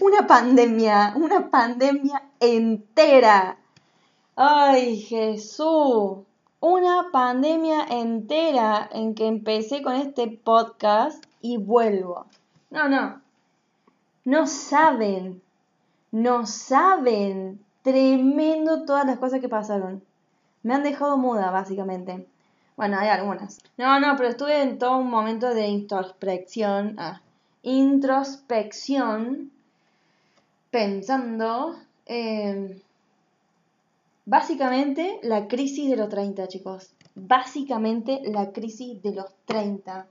una pandemia, una pandemia entera. Ay, Jesús, una pandemia entera en que empecé con este podcast y vuelvo. No, no, no saben, no saben tremendo todas las cosas que pasaron. Me han dejado muda, básicamente. Bueno, hay algunas. No, no, pero estuve en todo un momento de introspección. Ah, introspección. Pensando. básicamente la crisis de los 30, chicos. Básicamente la crisis de los 30.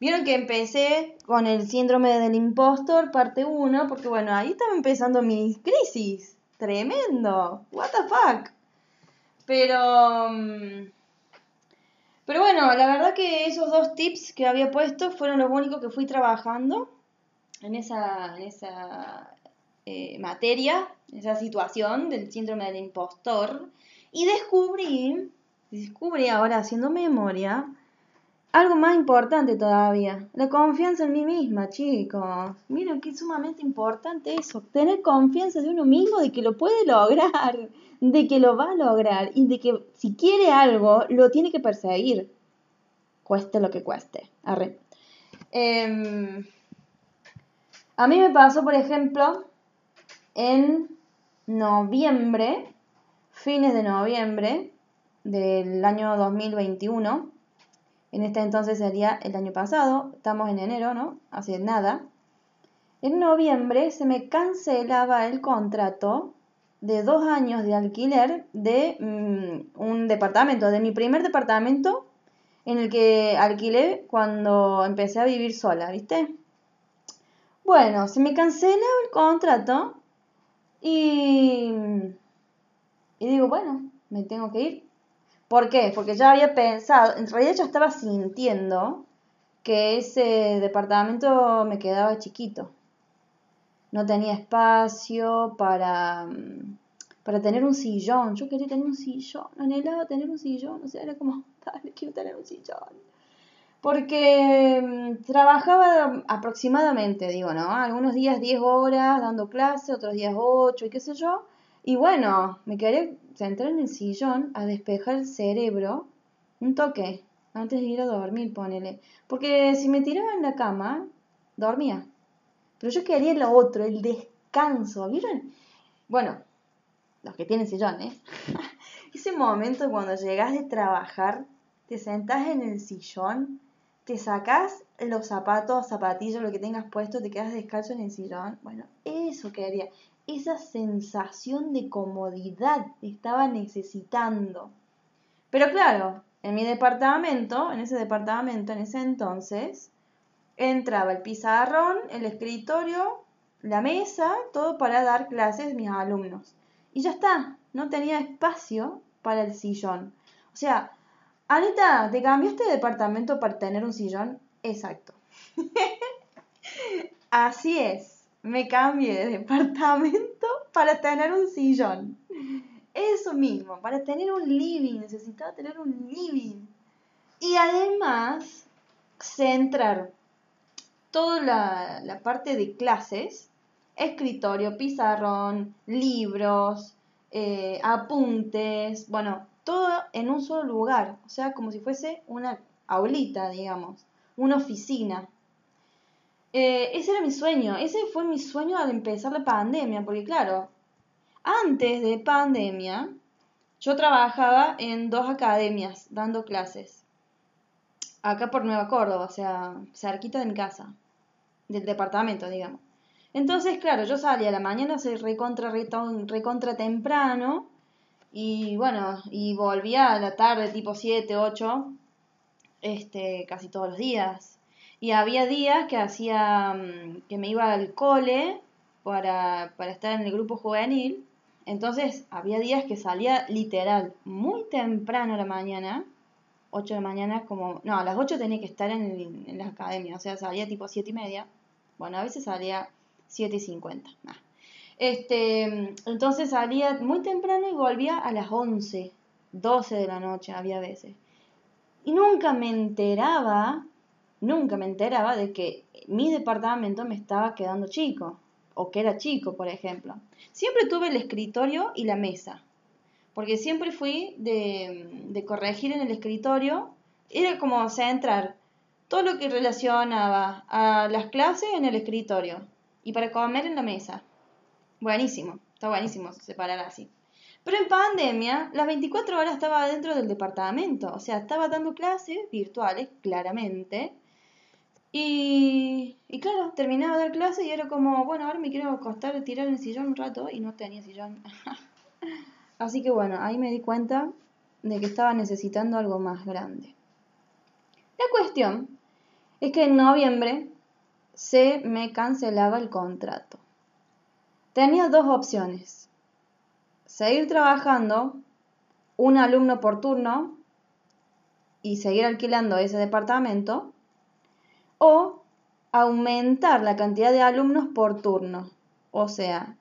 Vieron que empecé con el síndrome del impostor, parte 1, porque bueno, ahí estaba empezando mi crisis. Tremendo. What the fuck. Pero... Mm, pero bueno, la verdad que esos dos tips que había puesto fueron los únicos que fui trabajando en esa, en esa eh, materia, esa situación del síndrome del impostor. Y descubrí, descubrí ahora haciendo memoria, algo más importante todavía, la confianza en mí misma, chicos. Miren que sumamente importante eso, tener confianza de uno mismo de que lo puede lograr, de que lo va a lograr y de que si quiere algo, lo tiene que perseguir. Cueste lo que cueste. Arre. Em, a mí me pasó, por ejemplo, en noviembre, fines de noviembre del año 2021, en este entonces sería el año pasado, estamos en enero, ¿no? Hace nada. En noviembre se me cancelaba el contrato de dos años de alquiler de mm, un departamento, de mi primer departamento en el que alquilé cuando empecé a vivir sola, ¿viste? Bueno, se me cancelaba el contrato y, y digo, bueno, me tengo que ir. ¿Por qué? Porque ya había pensado, en realidad ya estaba sintiendo que ese departamento me quedaba chiquito. No tenía espacio para, mm, para tener un sillón. Yo quería tener un sillón, anhelaba tener un sillón. O sea, era como, dale, quiero tener un sillón. Porque mm, trabajaba aproximadamente, digo, ¿no? Algunos días 10 horas dando clase, otros días 8 y qué sé yo. Y bueno, me quería sentar en el sillón a despejar el cerebro un toque antes de ir a dormir, ponele. Porque si me tiraba en la cama, dormía. Pero yo quería lo otro, el descanso. ¿Vieron? Bueno, los que tienen sillones. Ese momento cuando llegas de trabajar, te sentás en el sillón, te sacas los zapatos, zapatillos, lo que tengas puesto, te quedas descalzo en el sillón. Bueno, eso quería esa sensación de comodidad estaba necesitando. Pero claro, en mi departamento, en ese departamento, en ese entonces, entraba el pizarrón, el escritorio, la mesa, todo para dar clases a mis alumnos. Y ya está, no tenía espacio para el sillón. O sea, Anita, ¿te cambiaste de departamento para tener un sillón? Exacto. Así es me cambié de departamento para tener un sillón. Eso mismo, para tener un living, necesitaba tener un living. Y además, centrar toda la, parte de clases, escritorio, pizarrón, libros, eh, apuntes, bueno, todo en un solo lugar, o sea, como si fuese una aulita, digamos, una oficina. Eh, ese era mi sueño, ese fue mi sueño al empezar la pandemia, porque claro, antes de pandemia, yo trabajaba en dos academias dando clases, acá por Nueva Córdoba, o sea, cerquita de mi casa, del departamento, digamos. Entonces, claro, yo salía a la mañana, recontra temprano, y bueno, y volvía a la tarde, tipo 7, 8, este, casi todos los días. Y había días que hacía, mm, que me iba al cole para, para estar en el grupo juvenil. Entonces había días que salía literal muy temprano a la mañana, 8 de la mañana, como, no, a las 8 tenía que estar en, la academia, o sea, salía tipo 7 y media. Bueno, a veces salía 7 y 50. Este, entonces salía muy temprano y volvía a las 11, 12 de la noche, había veces. Y nunca me enteraba, nunca me enteraba de que mi departamento me estaba quedando chico, o que era chico, por ejemplo. Siempre tuve el escritorio y la mesa, porque siempre fui de, corregir en el escritorio, era como centrar todo lo que relacionaba a las clases en el escritorio y para comer en la mesa. Buenísimo, está buenísimo separar así. Pero en pandemia, las 24 horas estaba dentro del departamento, o sea, estaba dando clases virtuales, claramente. Y, claro, terminaba de dar clases y era como, bueno, ahora me quiero acostar, tirar el sillón un rato y no tenía sillón. Así que bueno, ahí me di cuenta de que estaba necesitando algo más grande. La cuestión es que en noviembre se me cancelaba el contrato. Tenía dos opciones. Seguir trabajando un alumno por turno y seguir alquilando ese departamento o aumentar la cantidad de alumnos por turno. O sea,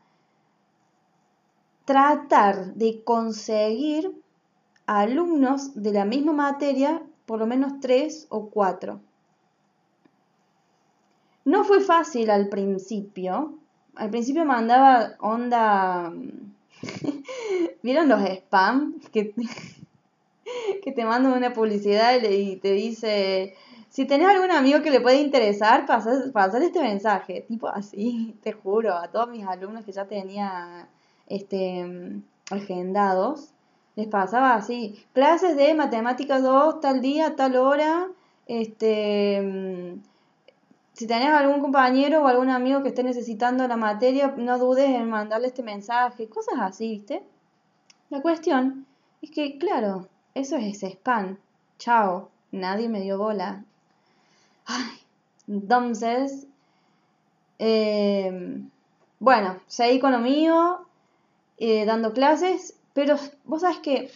tratar de conseguir alumnos de la misma materia, por lo menos tres o cuatro. No fue fácil al principio. Al principio mandaba onda... ¿Vieron los spam? Que, que te mandan una publicidad y te dice, si tenés algún amigo que le puede interesar, pasar este mensaje. Tipo así, te juro, a todos mis alumnos que ya tenía este, agendados, les pasaba así. Clases de matemáticas 2, tal día, tal hora, este si tenés algún compañero o algún amigo que esté necesitando la materia, no dudes en mandarle este mensaje, cosas así, ¿viste? La cuestión es que, claro, eso es spam. Chao, nadie me dio bola. Ay, entonces, eh, bueno, seguí con lo mío, eh, dando clases, pero vos sabes que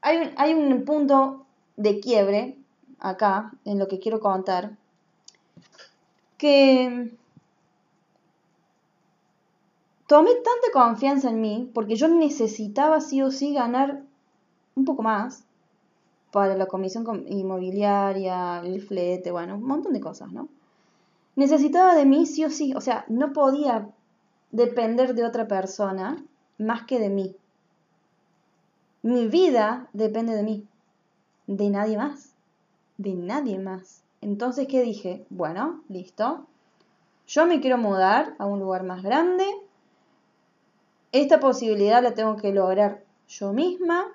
hay, hay un punto de quiebre acá en lo que quiero contar que tomé tanta confianza en mí porque yo necesitaba sí o sí ganar un poco más para la comisión inmobiliaria, el flete, bueno, un montón de cosas, ¿no? Necesitaba de mí sí o sí, o sea, no podía depender de otra persona más que de mí. Mi vida depende de mí, de nadie más, de nadie más. Entonces, ¿qué dije? Bueno, listo. Yo me quiero mudar a un lugar más grande. Esta posibilidad la tengo que lograr yo misma.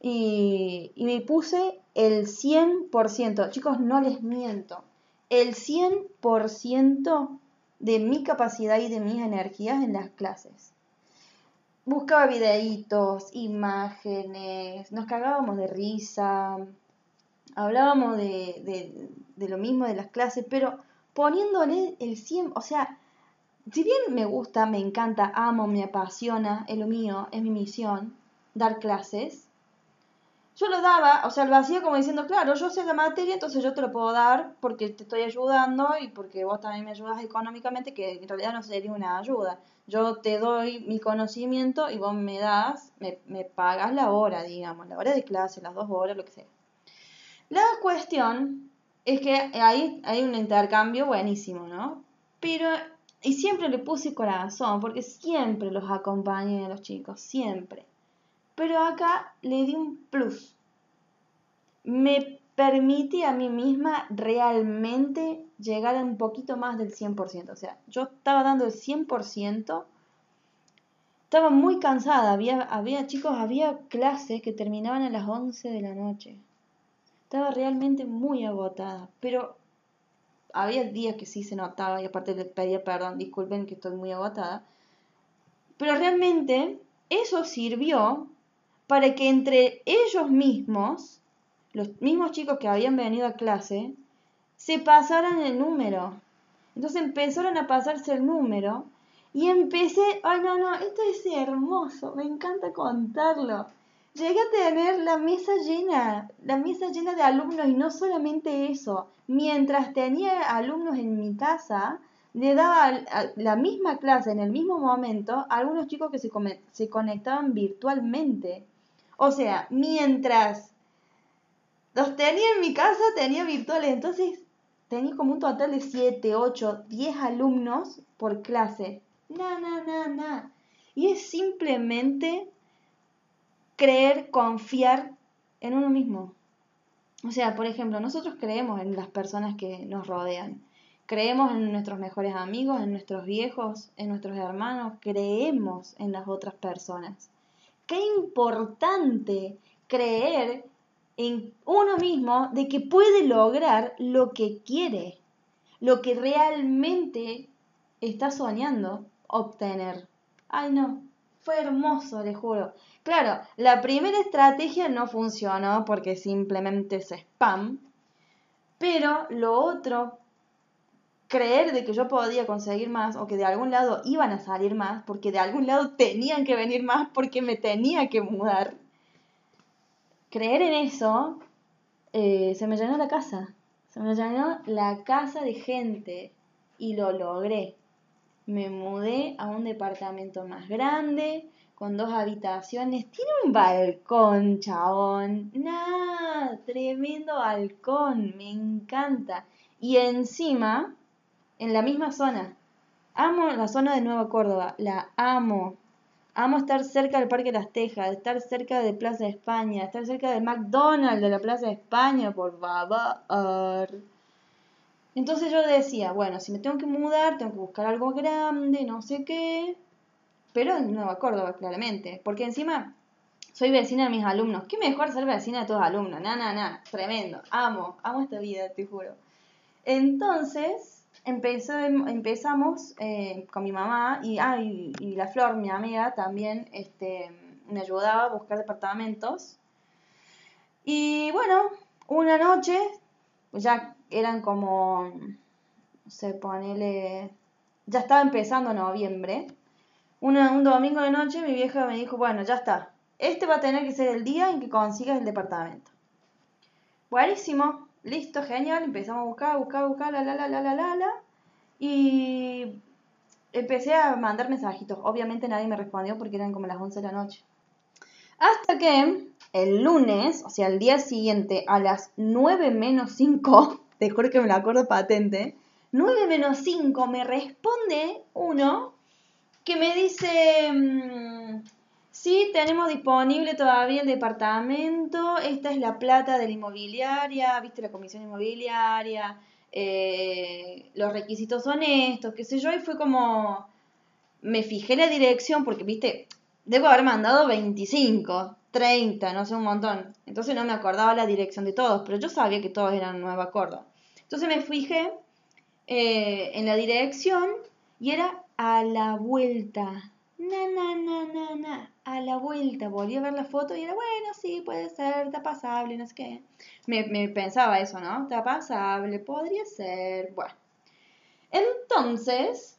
Y, me puse el 100%. Chicos, no les miento. El 100% de mi capacidad y de mis energías en las clases. Buscaba videitos, imágenes, nos cagábamos de risa, hablábamos de, lo mismo de las clases, pero poniéndole el 100, o sea, si bien me gusta, me encanta, amo, me apasiona, es lo mío, es mi misión, dar clases, yo lo daba, o sea, lo hacía como diciendo, claro, yo sé la materia, entonces yo te lo puedo dar porque te estoy ayudando y porque vos también me ayudas económicamente, que en realidad no sería una ayuda. Yo te doy mi conocimiento y vos me das, me, me pagas la hora, digamos, la hora de clase, las dos horas, lo que sea. La cuestión es que ahí hay un intercambio buenísimo, ¿no? Pero, y siempre le puse corazón, porque siempre los acompañé a los chicos, siempre. Pero acá le di un plus. Me permití a mí misma realmente llegar a un poquito más del 100%. O sea, yo estaba dando el 100%, estaba muy cansada, había, había chicos, había clases que terminaban a las 11 de la noche. Estaba realmente muy agotada, pero había días que sí se notaba y aparte le pedía perdón, disculpen que estoy muy agotada. Pero realmente eso sirvió para que entre ellos mismos, los mismos chicos que habían venido a clase, se pasaran el número. Entonces empezaron a pasarse el número y empecé, ay no, no, esto es hermoso, me encanta contarlo llegué a tener la mesa llena, la mesa llena de alumnos y no solamente eso, mientras tenía alumnos en mi casa, le daba la misma clase en el mismo momento a algunos chicos que se, se conectaban virtualmente. O sea, mientras los tenía en mi casa, tenía virtuales, entonces tenía como un total de 7, 8, 10 alumnos por clase. Na, na, na, na. Y es simplemente creer, confiar en uno mismo. O sea, por ejemplo, nosotros creemos en las personas que nos rodean. Creemos en nuestros mejores amigos, en nuestros viejos, en nuestros hermanos. Creemos en las otras personas. Qué importante creer en uno mismo de que puede lograr lo que quiere, lo que realmente está soñando obtener. Ay, no, fue hermoso, le juro. Claro, la primera estrategia no funcionó porque simplemente es spam, pero lo otro, creer de que yo podía conseguir más o que de algún lado iban a salir más, porque de algún lado tenían que venir más porque me tenía que mudar. Creer en eso, eh, se me llenó la casa, se me llenó la casa de gente y lo logré. Me mudé a un departamento más grande, con dos habitaciones. Tiene un balcón, chabón. Nah, tremendo balcón, me encanta. Y encima, en la misma zona. Amo la zona de Nueva Córdoba, la amo. Amo estar cerca del Parque Las Tejas, estar cerca de Plaza de España, estar cerca del McDonald's de la Plaza de España, por favor. Entonces yo decía, bueno, si me tengo que mudar, tengo que buscar algo grande, no sé qué, pero en Nueva Córdoba, claramente, porque encima soy vecina de mis alumnos. ¿Qué mejor ser vecina de tus alumnos? Na, na, na, tremendo, amo, amo esta vida, te juro. Entonces empezamos eh, con mi mamá y, ah, y, la Flor, mi amiga, también este, me ayudaba a buscar departamentos. Y bueno, una noche, pues ya eran como, no sé, ponele, ya estaba empezando noviembre. un domingo de noche mi vieja me dijo, bueno, ya está, este va a tener que ser el día en que consigas el departamento. Buenísimo, listo, genial, empezamos a buscar, buscar, buscar, la, la, la, la, la, la, la, y empecé a mandar mensajitos. Obviamente nadie me respondió porque eran como las 11 de la noche. Hasta que el lunes, o sea, el día siguiente, a las 9 menos 5, te juro que me lo acuerdo patente, 9 menos 5 me responde uno que me dice, mm, sí, tenemos disponible todavía el departamento, esta es la plata de la inmobiliaria, viste la comisión inmobiliaria, eh, los requisitos son estos, qué sé yo, y fue como, me fijé la dirección porque, viste, debo haber mandado 25, 30, no sé, un montón. Entonces no me acordaba la dirección de todos, pero yo sabía que todos eran Nueva Córdoba. Entonces me fijé eh, en la dirección y era a la vuelta. Na, na, na, na, na. A la vuelta. Volví a ver la foto y era, bueno, sí, puede ser, está pasable, no sé qué. Me, pensaba eso, ¿no? Está pasable, podría ser. Bueno. Entonces,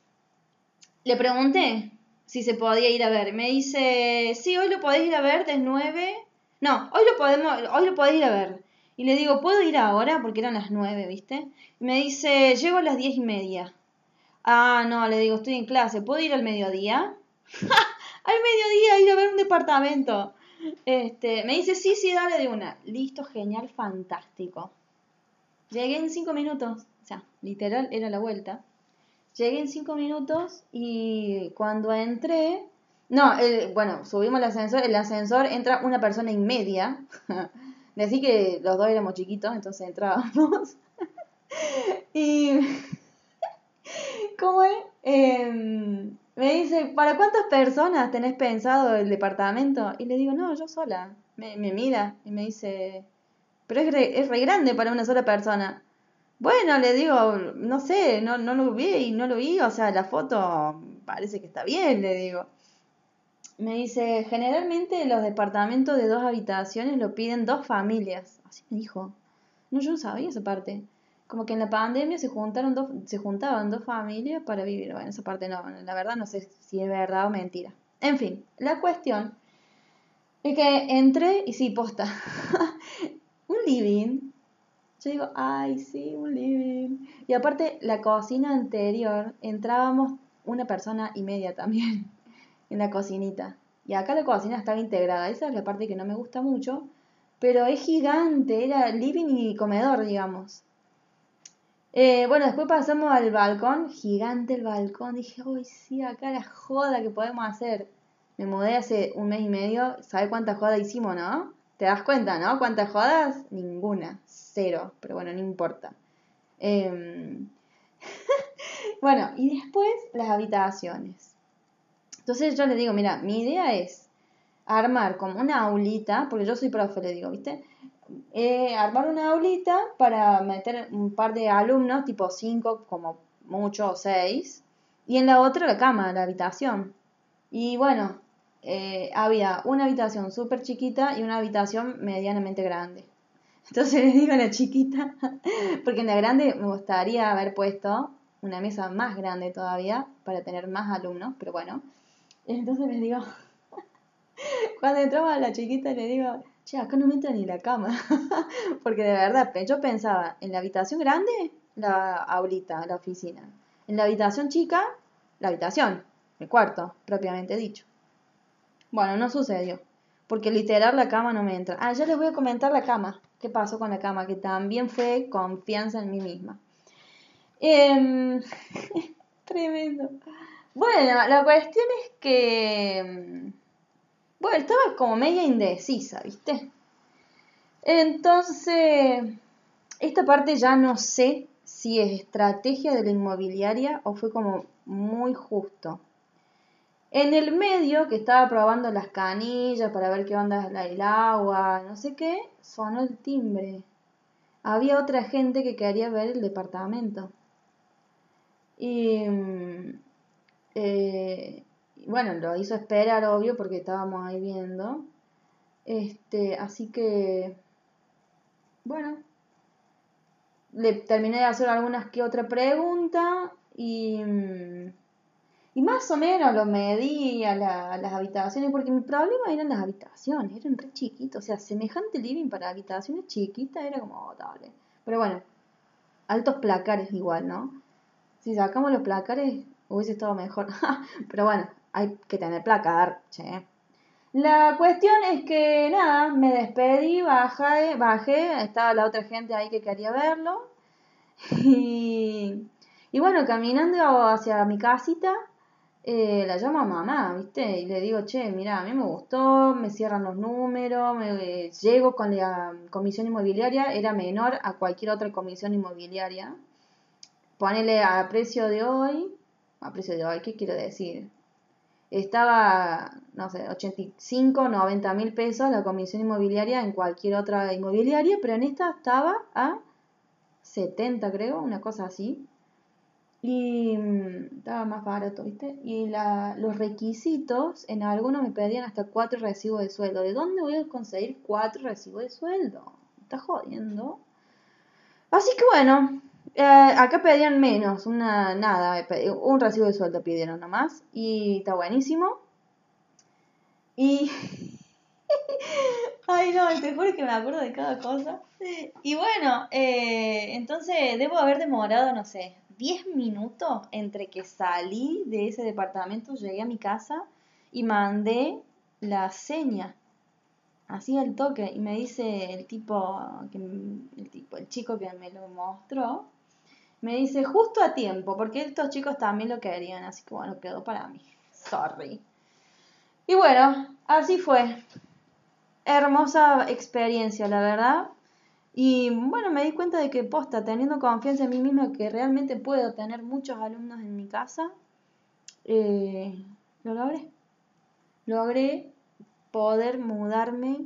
le pregunté si se podía ir a ver. Me dice, sí, hoy lo podéis ir a ver de 9. No, hoy lo podemos, hoy lo podéis ir a ver. Y le digo, ¿puedo ir ahora? Porque eran las 9, ¿viste? me dice, llego a las diez y media. Ah, no, le digo, estoy en clase, ¿puedo ir al mediodía? al mediodía ir a ver un departamento. Este, me dice, sí, sí, dale de una. Listo, genial, fantástico. Llegué en cinco minutos, o sea, literal era la vuelta. Llegué en cinco minutos y cuando entré, no, bueno, subimos el ascensor, el ascensor entra una persona y media. Decí que los dos éramos chiquitos, entonces entrábamos. y, ¿cómo es? Em, me dice, ¿para cuántas personas tenés pensado el departamento? Y le digo, no, yo sola. Me, mira y me dice, pero es re, es re grande para una sola persona. Bueno, le digo, no sé, no, no lo vi y no lo vi, o sea, la foto parece que está bien, le digo. Me dice, generalmente los departamentos de dos habitaciones lo piden dos familias. Así me dijo. No, yo no sabía esa parte. Como que en la pandemia se juntaron dos, se juntaban dos familias para vivir. Bueno, esa parte no, la verdad no sé si es verdad o mentira. En fin, la cuestión es que entré y sí, posta. un living yo digo, ay, sí, un living. Y aparte, la cocina anterior, entrábamos una persona y media también en la cocinita. Y acá la cocina estaba integrada. Esa es la parte que no me gusta mucho. pero es gigante, era living y comedor, digamos. Eh, bueno, después pasamos al balcón, gigante el balcón. Dije, uy, sí, acá la joda que podemos hacer. Me mudé hace un mes y medio, ¿sabes cuántas jodas hicimos, no? ¿Te das cuenta, no? ¿Cuántas jodas? Ninguna, cero, pero bueno, no importa. Em, bueno, y después las habitaciones. Entonces yo le digo, mira, mi idea es armar como una aulita, porque yo soy profe, le digo, ¿viste? Eh, armar una aulita para meter un par de alumnos, tipo cinco, como mucho, o seis, y en la otra la cama, la habitación. Y bueno, eh, había una habitación súper chiquita y una habitación medianamente grande. Entonces les digo la chiquita, porque en la grande me gustaría haber puesto una mesa más grande todavía para tener más alumnos, pero bueno. Entonces les digo, cuando entraba la chiquita le digo, che, acá no me entra ni la cama. Porque de verdad, yo pensaba, en la habitación grande, la aulita, la oficina. En la habitación chica, la habitación, el cuarto, propiamente dicho. Bueno, no sucedió. Porque literal la cama no me entra. Ah, ya les voy a comentar la cama. ¿Qué pasó con la cama? Que también fue confianza en mí misma. Em, tremendo. Bueno, la cuestión es que em, bueno, estaba como media indecisa, ¿viste? Entonces, esta parte ya no sé si es estrategia de la inmobiliaria o fue como muy justo. En el medio, que estaba probando las canillas para ver qué onda el agua, no sé qué, sonó el timbre. Había otra gente que quería ver el departamento. Y mm, eh, bueno, lo hizo esperar, obvio, porque estábamos ahí viendo. Este, así que, bueno, le terminé de hacer algunas que otra pregunta y, y más o menos lo medí a, las habitaciones, porque mi problema eran las habitaciones, eran re chiquitos, o sea, semejante living para habitaciones chiquitas era como, oh. Pero bueno, altos placares igual, ¿no? Si sacamos los placares hubiese estado mejor, pero bueno, hay que tener placar, che. La cuestión es que nada, me despedí, bajé, bajé, estaba la otra gente ahí que quería verlo. Y, y bueno, caminando hacia mi casita, eh, la llamo a mamá, ¿viste? Y le digo, che, mira, a mí me gustó, me cierran los números, me, llego con la comisión inmobiliaria, era menor a cualquier otra comisión inmobiliaria. Ponele a precio de hoy, a precio de hoy, ¿qué quiero decir? Estaba, no sé, 85, 90 mil pesos la comisión inmobiliaria en cualquier otra inmobiliaria, pero en esta estaba a 70, creo, una cosa así. Y mm, estaba más barato, ¿viste? Y la, los requisitos, en algunos me pedían hasta cuatro recibos de sueldo. ¿De dónde voy a conseguir cuatro recibos de sueldo? ¿Me jodiendo? Así que bueno, eh, acá pedían menos, una nada, un recibo de sueldo pidieron nomás y está buenísimo. Y Ay, no, te juro que me acuerdo de cada cosa. Y bueno, eh, entonces debo haber demorado, no sé, 10 minutos entre que salí de ese departamento, llegué a mi casa y mandé la seña. Así al toque. Y me dice el tipo, el tipo, el chico que me lo mostró, me dice, justo a tiempo, porque estos chicos también lo querían, así que bueno, quedó para mí. Sorry. Y bueno, así fue. Hermosa experiencia, la verdad. Y bueno, me di cuenta de que posta, teniendo confianza en mí misma, que realmente puedo tener muchos alumnos en mi casa, eh, lo logré. Logré poder mudarme,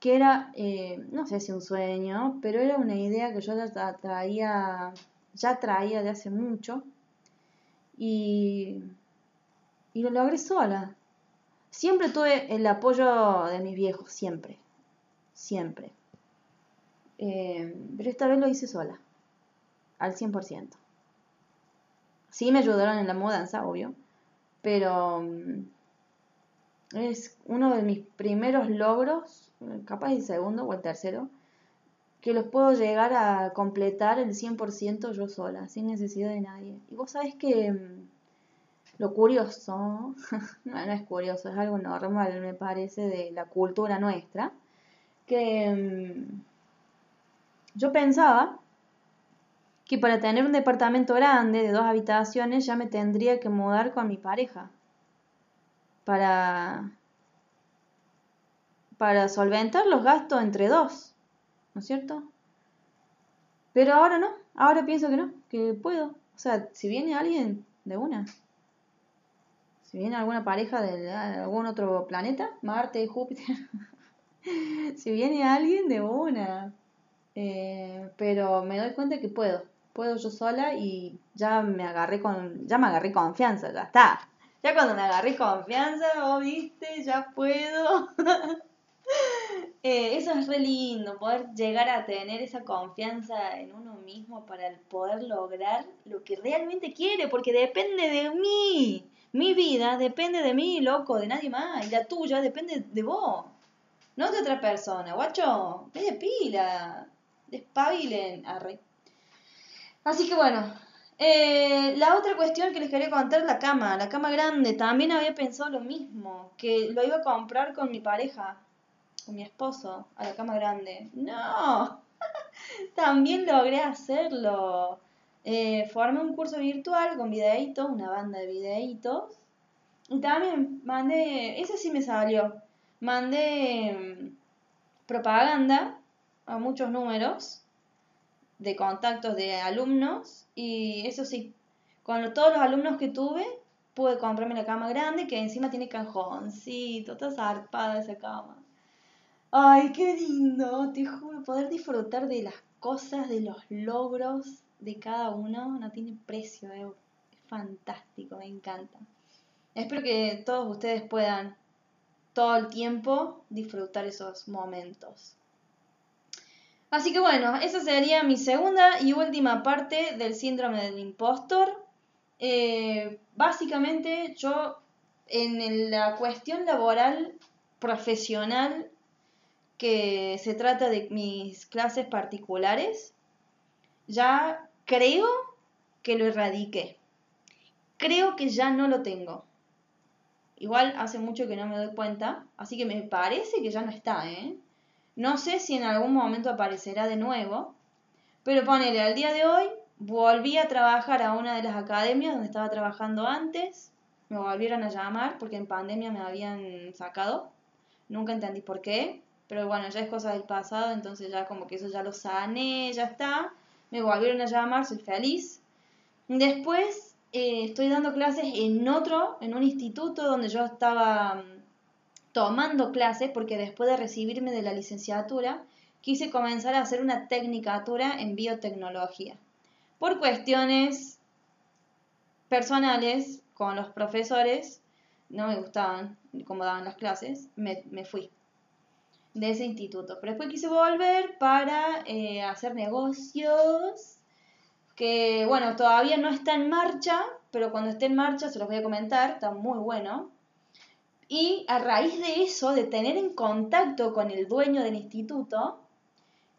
que era, eh, no sé si un sueño, pero era una idea que yo traía ya traía de hace mucho y, y lo logré sola. Siempre tuve el apoyo de mis viejos, siempre, siempre. Eh, pero esta vez lo hice sola, al 100%. Sí me ayudaron en la mudanza, obvio, pero mm, es uno de mis primeros logros, capaz el segundo o el tercero, que los puedo llegar a completar el 100% yo sola, sin necesidad de nadie. Y vos sabés que mm, lo curioso, no, es curioso, es algo normal, me parece, de la cultura nuestra, que mm, yo pensaba que para tener un departamento grande de dos habitaciones ya me tendría que mudar con mi pareja para para solventar los gastos entre dos, ¿no es cierto? Pero ahora no, ahora pienso que no, que puedo. O sea, si viene alguien de una, si viene alguna pareja de algún otro planeta, Marte, Júpiter, si viene alguien de una, eh, pero me doy cuenta que puedo, puedo yo sola y ya me agarré con, ya me agarré confianza, ya está. Ya cuando me agarré confianza, oh, viste, ya puedo. Eh, eso es re lindo, poder llegar a tener esa confianza en uno mismo para poder lograr lo que realmente quiere, porque depende de mí. Mi vida depende de mí, loco, de nadie más. Y la tuya depende de vos, no de otra persona. Guacho, de pila, despabilen. Arre. Así que bueno, eh, la otra cuestión que les quería contar es la cama, la cama grande. También había pensado lo mismo, que lo iba a comprar con mi pareja con mi esposo a la cama grande. No, también logré hacerlo. Eh, formé un curso virtual con videitos, una banda de videitos. Y también mandé, ese sí me salió, mandé mm, propaganda a muchos números de contactos de alumnos y eso sí, con todos los alumnos que tuve pude comprarme la cama grande que encima tiene cajoncito, toda zarpada esa cama. Ay, qué lindo, te juro, poder disfrutar de las cosas, de los logros de cada uno, no tiene precio, eh. es fantástico, me encanta. Espero que todos ustedes puedan todo el tiempo disfrutar esos momentos. Así que bueno, esa sería mi segunda y última parte del síndrome del impostor. Eh, básicamente yo en la cuestión laboral profesional que se trata de mis clases particulares, ya creo que lo erradiqué. Creo que ya no lo tengo. Igual hace mucho que no me doy cuenta, así que me parece que ya no está, ¿eh? No sé si en algún momento aparecerá de nuevo, pero ponele, al día de hoy volví a trabajar a una de las academias donde estaba trabajando antes, me volvieron a llamar porque en pandemia me habían sacado, nunca entendí por qué, pero bueno, ya es cosa del pasado, entonces ya como que eso ya lo sané, ya está. Me volvieron a llamar, soy feliz. Después eh, estoy dando clases en otro, en un instituto donde yo estaba mm, tomando clases, porque después de recibirme de la licenciatura, quise comenzar a hacer una tecnicatura en biotecnología. Por cuestiones personales con los profesores, no me gustaban cómo daban las clases, me, me fui de ese instituto. Pero después quise volver para eh, hacer negocios que, bueno, todavía no está en marcha, pero cuando esté en marcha se los voy a comentar, está muy bueno. Y a raíz de eso, de tener en contacto con el dueño del instituto,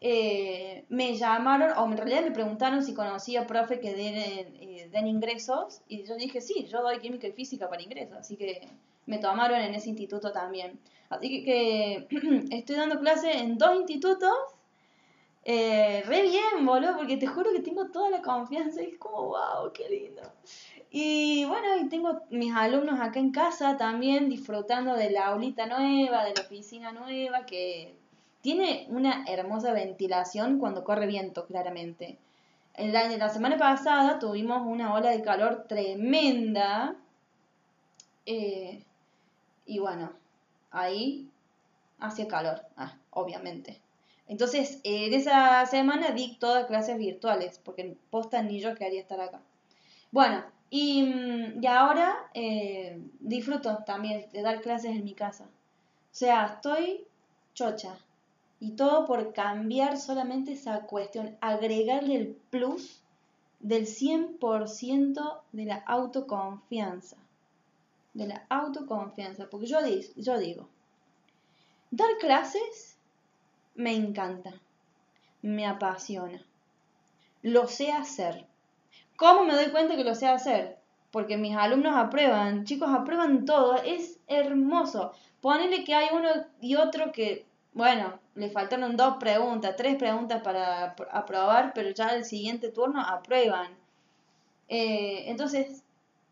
eh, me llamaron, o en realidad me preguntaron si conocía profe que den, eh, den ingresos, y yo dije, sí, yo doy química y física para ingresos, así que me tomaron en ese instituto también. Así que, estoy dando clase en dos institutos. Eh, re bien, boludo, porque te juro que tengo toda la confianza y es como, wow, qué lindo. Y bueno, y tengo mis alumnos acá en casa también disfrutando de la aulita nueva, de la oficina nueva, que tiene una hermosa ventilación cuando corre viento, claramente. En la, la semana pasada tuvimos una ola de calor tremenda. Eh, y bueno, ahí hacía calor, ah, obviamente. Entonces, en esa semana di todas clases virtuales, porque posta ni yo quería estar acá. Bueno, y, mm, ahora eh, disfruto también de dar clases en mi casa. O sea, estoy chocha. Y todo por cambiar solamente esa cuestión, agregarle el plus del 100% de la autoconfianza de la autoconfianza. Porque yo, yo digo, dar clases me encanta, me apasiona, lo sé hacer. ¿Cómo me doy cuenta que lo sé hacer? Porque mis alumnos aprueban, chicos aprueban todo, es hermoso. Ponele que hay uno y otro que bueno, le faltaron dos preguntas, tres preguntas para aprobar, pero ya el siguiente turno aprueban. Eh, entonces,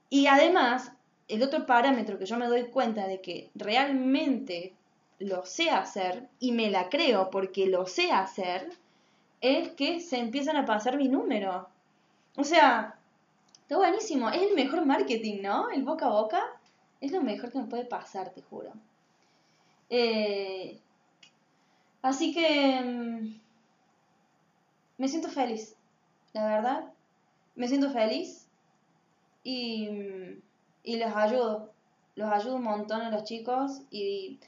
y además, el otro parámetro que yo me doy cuenta de que realmente lo sé hacer y me la creo porque lo sé hacer, es que se empiezan a pasar mi número. O sea, está buenísimo. Es el mejor marketing, ¿no? El boca a boca es lo mejor que me puede pasar, te juro. Eh, así que mm, me siento feliz, la verdad. Me siento feliz y, y les ayudo. Los ayudo un montón a los chicos y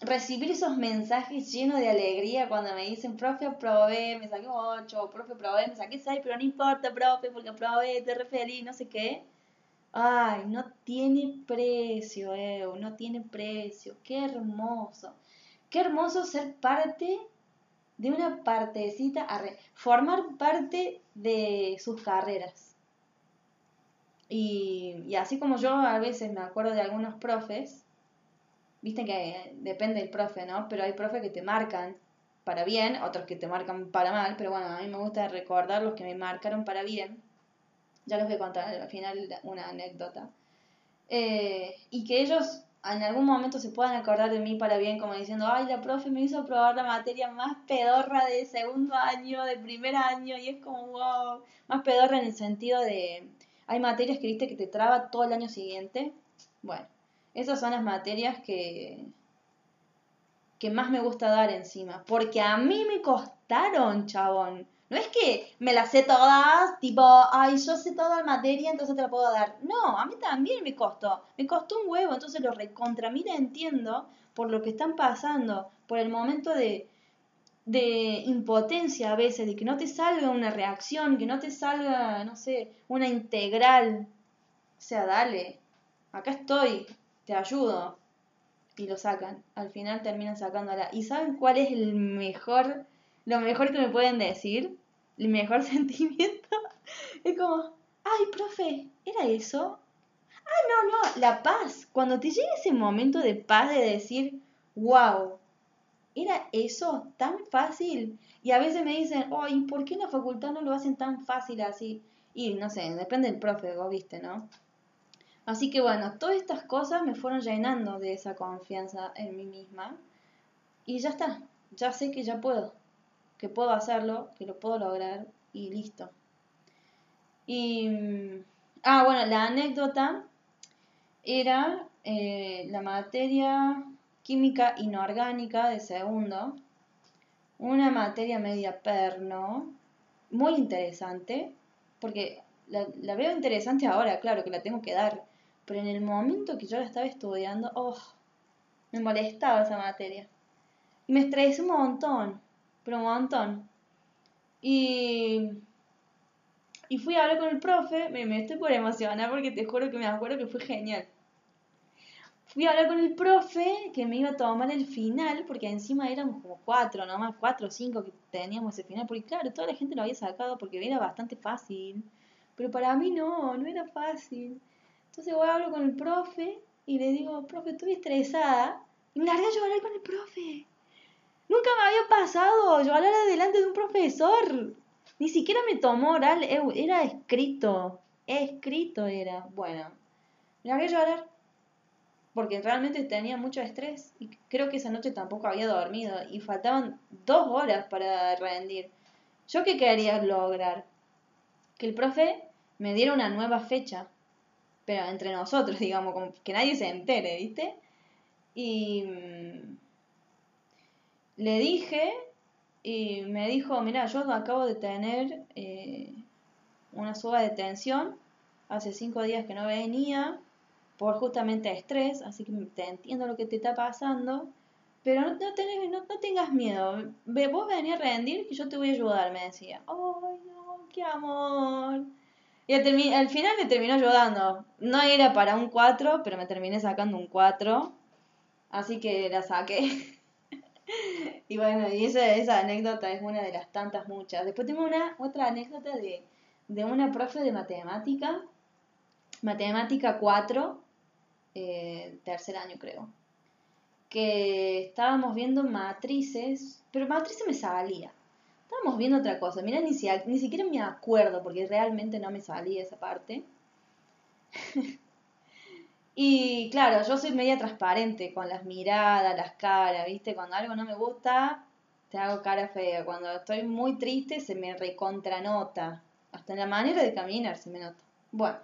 recibir esos mensajes llenos de alegría cuando me dicen, profe, aprobé, me saqué 8, profe, aprobé, me saqué 6, pero no importa, profe, porque aprobé, te re feliz, no sé qué. Ay, no tiene precio, Ew, no tiene precio. Qué hermoso. Qué hermoso ser parte de una partecita, formar parte de sus carreras. Y, así como yo a veces me acuerdo de algunos profes, viste que depende del profe, ¿no? Pero hay profes que te marcan para bien, otros que te marcan para mal, pero bueno, a mí me gusta recordar los que me marcaron para bien. Ya les voy a contar al final una anécdota. Eh, y que ellos en algún momento se puedan acordar de mí para bien, como diciendo, ay, la profe me hizo probar la materia más pedorra de segundo año, de primer año, y es como, wow, más pedorra en el sentido de, hay materias que viste que te traba todo el año siguiente. Bueno, esas son las materias que, que más me gusta dar encima. Porque a mí me costaron, chabón. No es que me las sé todas, tipo, ay, yo sé toda la materia, entonces te la puedo dar. No, a mí también me costó. Me costó un huevo, entonces lo recontra mí entiendo por lo que están pasando, por el momento de, de impotencia a veces, de que no te salga una reacción, que no te salga, no sé, una integral. O sea, dale, acá estoy, te ayudo. Y lo sacan. Al final terminan sacándola. ¿Y saben cuál es el mejor, lo mejor que me pueden decir? El mejor sentimiento. es como, ay, profe, ¿era eso? Ah, no, no, la paz. Cuando te llega ese momento de paz de decir, wow, ¿era eso tan fácil? Y a veces me dicen, ay, ¿por qué en la facultad no lo hacen tan fácil así? Y no sé, depende del profe, vos viste, ¿no? Así que bueno, todas estas cosas me fueron llenando de esa confianza en mí misma. Y ya está, ya sé que ya puedo, que puedo hacerlo, que lo puedo lograr y listo. Y, ah, bueno, la anécdota era eh, la materia química inorgánica de segundo, una materia media perno, muy interesante, porque la, veo interesante ahora, claro que la tengo que dar, pero en el momento que yo la estaba estudiando, oh, me molestaba esa materia. Y me estresé un montón, pero un montón. Y, y fui a hablar con el profe, me estoy por emocionar porque te juro que me acuerdo que fue genial. Fui a hablar con el profe que me iba a tomar el final, porque encima éramos como cuatro, nomás cuatro o cinco que teníamos ese final, porque claro, toda la gente lo había sacado porque era bastante fácil. Pero para mí no, no era fácil. Entonces voy a hablar con el profe y le digo, profe, estoy estresada. Y me largué a llorar con el profe. Nunca me había pasado llorar delante de un profesor. Ni siquiera me tomó oral, era escrito. Escrito era. Bueno, me largué a llorar. Porque realmente tenía mucho estrés. Y creo que esa noche tampoco había dormido. Y faltaban dos horas para rendir. ¿Yo qué quería lograr? Que el profe me diera una nueva fecha pero entre nosotros, digamos, como que nadie se entere, ¿viste? Y mm, le dije y me dijo, mira, yo acabo de tener eh, una suba de tensión, hace cinco días que no venía por justamente estrés, así que te entiendo lo que te está pasando, pero no, no, no, tengas miedo, vos venís a rendir que yo te voy a ayudar, me decía. ¡Ay, no, qué amor! Y al, final me terminó ayudando. No era para un 4, pero me terminé sacando un 4. Así que la saqué. y bueno, y esa, esa anécdota es una de las tantas muchas. Después tengo una otra anécdota de, de una profe de matemática. Matemática 4, eh, tercer año creo. que estábamos viendo matrices, pero matrices me salía. Estábamos viendo otra cosa, mira, ni, ni siquiera me acuerdo porque realmente no me salía esa parte. y claro, yo soy media transparente con las miradas, las caras, ¿viste? Cuando algo no me gusta, te hago cara fea. Cuando estoy muy triste, se me recontranota. Hasta en la manera de caminar se me nota. Bueno,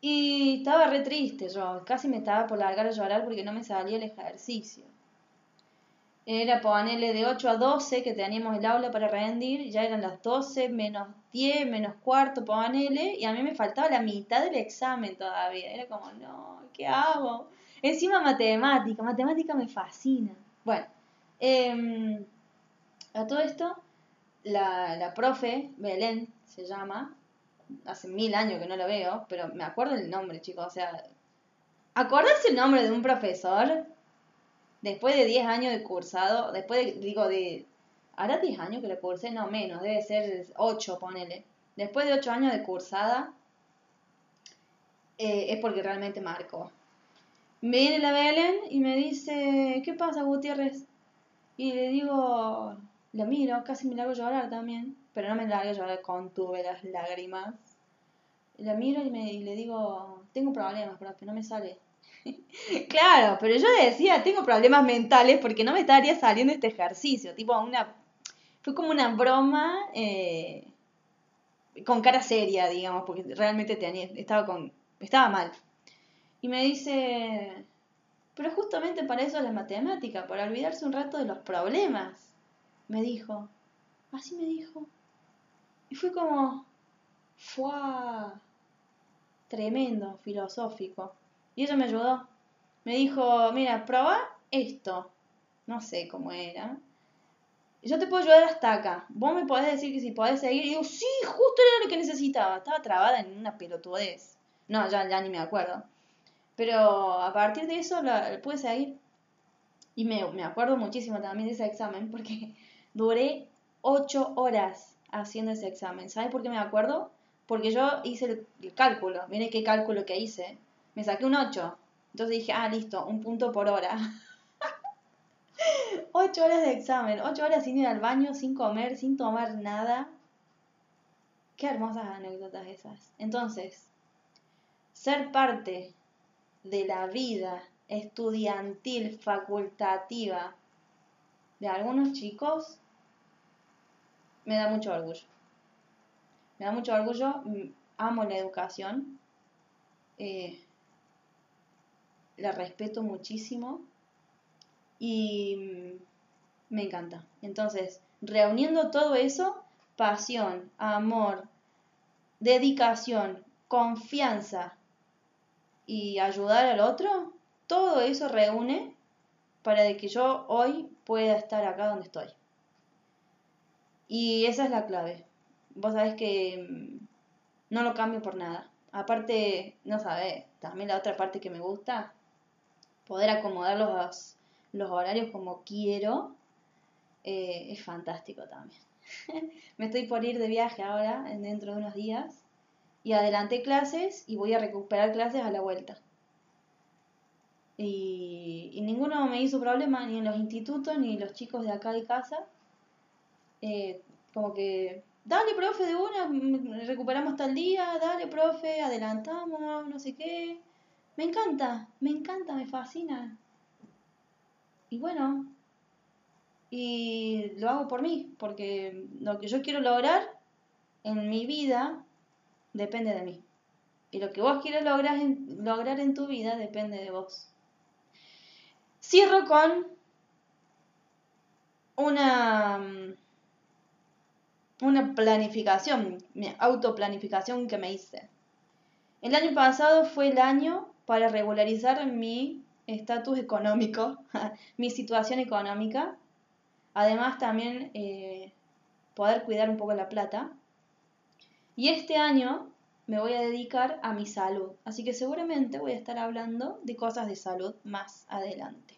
y estaba re triste yo, casi me estaba por largar a llorar porque no me salía el ejercicio. Era ponerle de 8 a 12 que teníamos el aula para rendir, ya eran las 12 menos 10, menos cuarto, ponele, y a mí me faltaba la mitad del examen todavía. Era como, no, ¿qué hago? Encima matemática, matemática me fascina. Bueno, em, a todo esto, la, la profe, Belén se llama, hace mil años que no lo veo, pero me acuerdo el nombre, chicos. O sea, acordarse el nombre de un profesor después de 10 años de cursado, después de, digo, de. ¿Hará 10 años que lo cursé? No, menos, debe ser 8, ponele. Después de 8 años de cursada, eh, es porque realmente marcó. Viene la Belén y me dice, ¿qué pasa, Gutiérrez? Y le digo, la miro, casi me la hago llorar también pero no me largue yo contuve las lágrimas. La miro y, me, le digo, tengo problemas, profe, no me sale. claro, pero yo decía, tengo problemas mentales porque no me estaría saliendo este ejercicio. Tipo, una. Fue como una broma eh, con cara seria, digamos, porque realmente tenía, estaba, con, estaba mal. Y me dice, pero justamente para eso es la matemática, para olvidarse un rato de los problemas. Me dijo, así me dijo. Y fue como, fue tremendo, filosófico. Y eso me ayudó. Me dijo, mira, prueba esto. No sé cómo era. Yo te puedo ayudar hasta acá. Vos me podés decir que si podés seguir. Y digo, sí, justo era lo que necesitaba. Estaba trabada en una pelotudez. No, ya, ya ni me acuerdo. Pero a partir de eso la, pude seguir. Y me, me acuerdo muchísimo también de ese examen porque duré ocho horas haciendo ese examen. ¿Sabes por qué me acuerdo? Porque yo hice el, cálculo. Mire qué cálculo que hice. Me saqué un 8. Entonces dije, ah, listo, un punto por hora. 8 horas de examen, 8 horas sin ir al baño, sin comer, sin tomar nada. Qué hermosas anécdotas esas. Entonces, ser parte de la vida estudiantil, facultativa de algunos chicos me da mucho orgullo. Me da mucho orgullo, mm, amo la educación, eh, la respeto muchísimo y mm, me encanta. Entonces, reuniendo todo eso, pasión, amor, dedicación, confianza y ayudar al otro, todo eso reúne para que yo hoy pueda estar acá donde estoy. Y esa es la clave. Vos sabés que mm, no lo cambio por nada. Aparte, no sabés, también la otra parte que me gusta, poder acomodar los, los horarios como quiero, eh, es fantástico también. me estoy por ir de viaje ahora, dentro de unos días, y adelanté clases y voy a recuperar clases a la vuelta. Y, y ninguno me hizo problema, ni en los institutos, ni los chicos de acá de casa. Eh, como que, dale, profe, de una, mm, recuperamos tal día, dale, profe, adelantamos, no sé qué. Me encanta, me encanta, me fascina. Y bueno, y lo hago por mí, porque lo que yo quiero lograr en mi vida depende de mí. Y lo que vos quieres lograr lograr en tu vida depende de vos. Cierro con una mm, una planificación, mi autoplanificación que me hice. El año pasado fue el año para regularizar mi estatus económico, mi situación económica. Además también eh, poder cuidar un poco la plata. Y este año me voy a dedicar a mi salud. Así que seguramente voy a estar hablando de cosas de salud más adelante.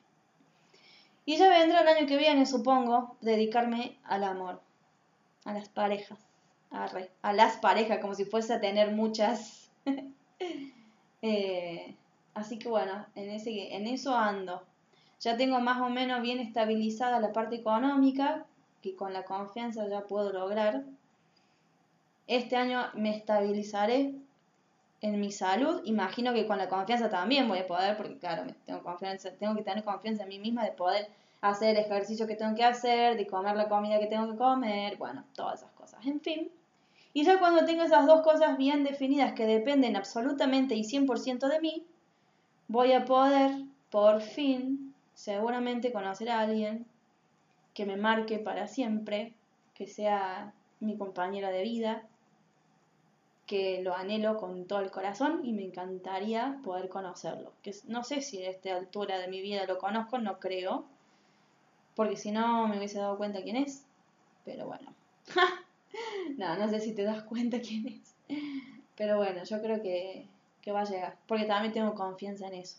Y ya vendrá el año que viene, supongo, dedicarme al amor a las parejas. A, las parejas, como si fuese a tener muchas. Eh, así que bueno, en, ese, en eso ando. Ya tengo más o menos bien estabilizada la parte económica, que con la confianza ya puedo lograr. Este año me estabilizaré en mi salud. Imagino que con la confianza también voy a poder, porque claro, tengo confianza, tengo que tener confianza en mí misma de poder hacer el ejercicio que tengo que hacer, de comer la comida que tengo que comer, bueno, todas esas cosas. En fin. Y ya cuando tengo esas dos cosas bien definidas que dependen absolutamente y 100% de mí, voy a poder, por fin, seguramente conocer a alguien que me marque para siempre, que sea mi compañera de vida, que lo anhelo con todo el corazón y me encantaría poder conocerlo. Que no sé si a esta altura de mi vida lo conozco, no creo, porque si no me hubiese dado cuenta quién es. Pero bueno. no, no sé si te das cuenta quién es. Pero bueno, yo creo que, que va a llegar, porque también tengo confianza en eso.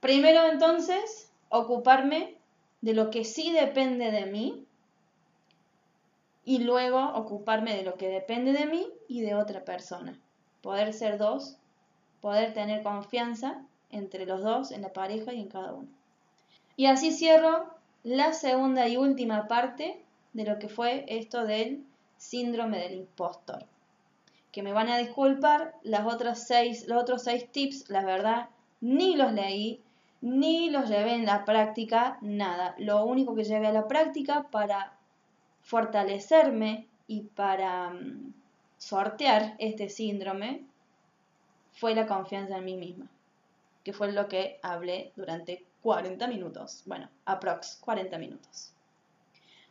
Primero entonces, ocuparme de lo que sí depende de mí y luego ocuparme de lo que depende de mí y de otra persona. Poder ser dos, poder tener confianza entre los dos, en la pareja y en cada uno. Y así cierro la segunda y última parte de lo que fue esto del síndrome del impostor. Que me van a disculpar, las otras seis, los otros seis tips, la verdad, ni los leí, ni los llevé en la práctica, nada. Lo único que llevé a la práctica para fortalecerme y para mm, sortear este síndrome fue la confianza en mí misma, que fue lo que hablé durante 40 minutos. Bueno, aprox 40 minutos.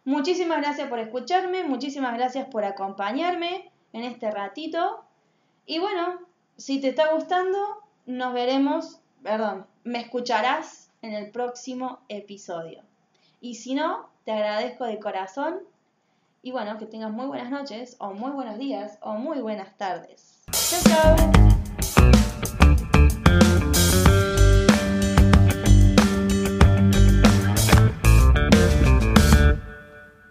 Muchísimas gracias por escucharme, muchísimas gracias por acompañarme en este ratito. Y bueno, si te está gustando, nos veremos perdón, me escucharás en el próximo episodio. Y si no, te agradezco de corazón y bueno, que tengas muy buenas noches o muy buenos días o muy buenas tardes. Chao, chao.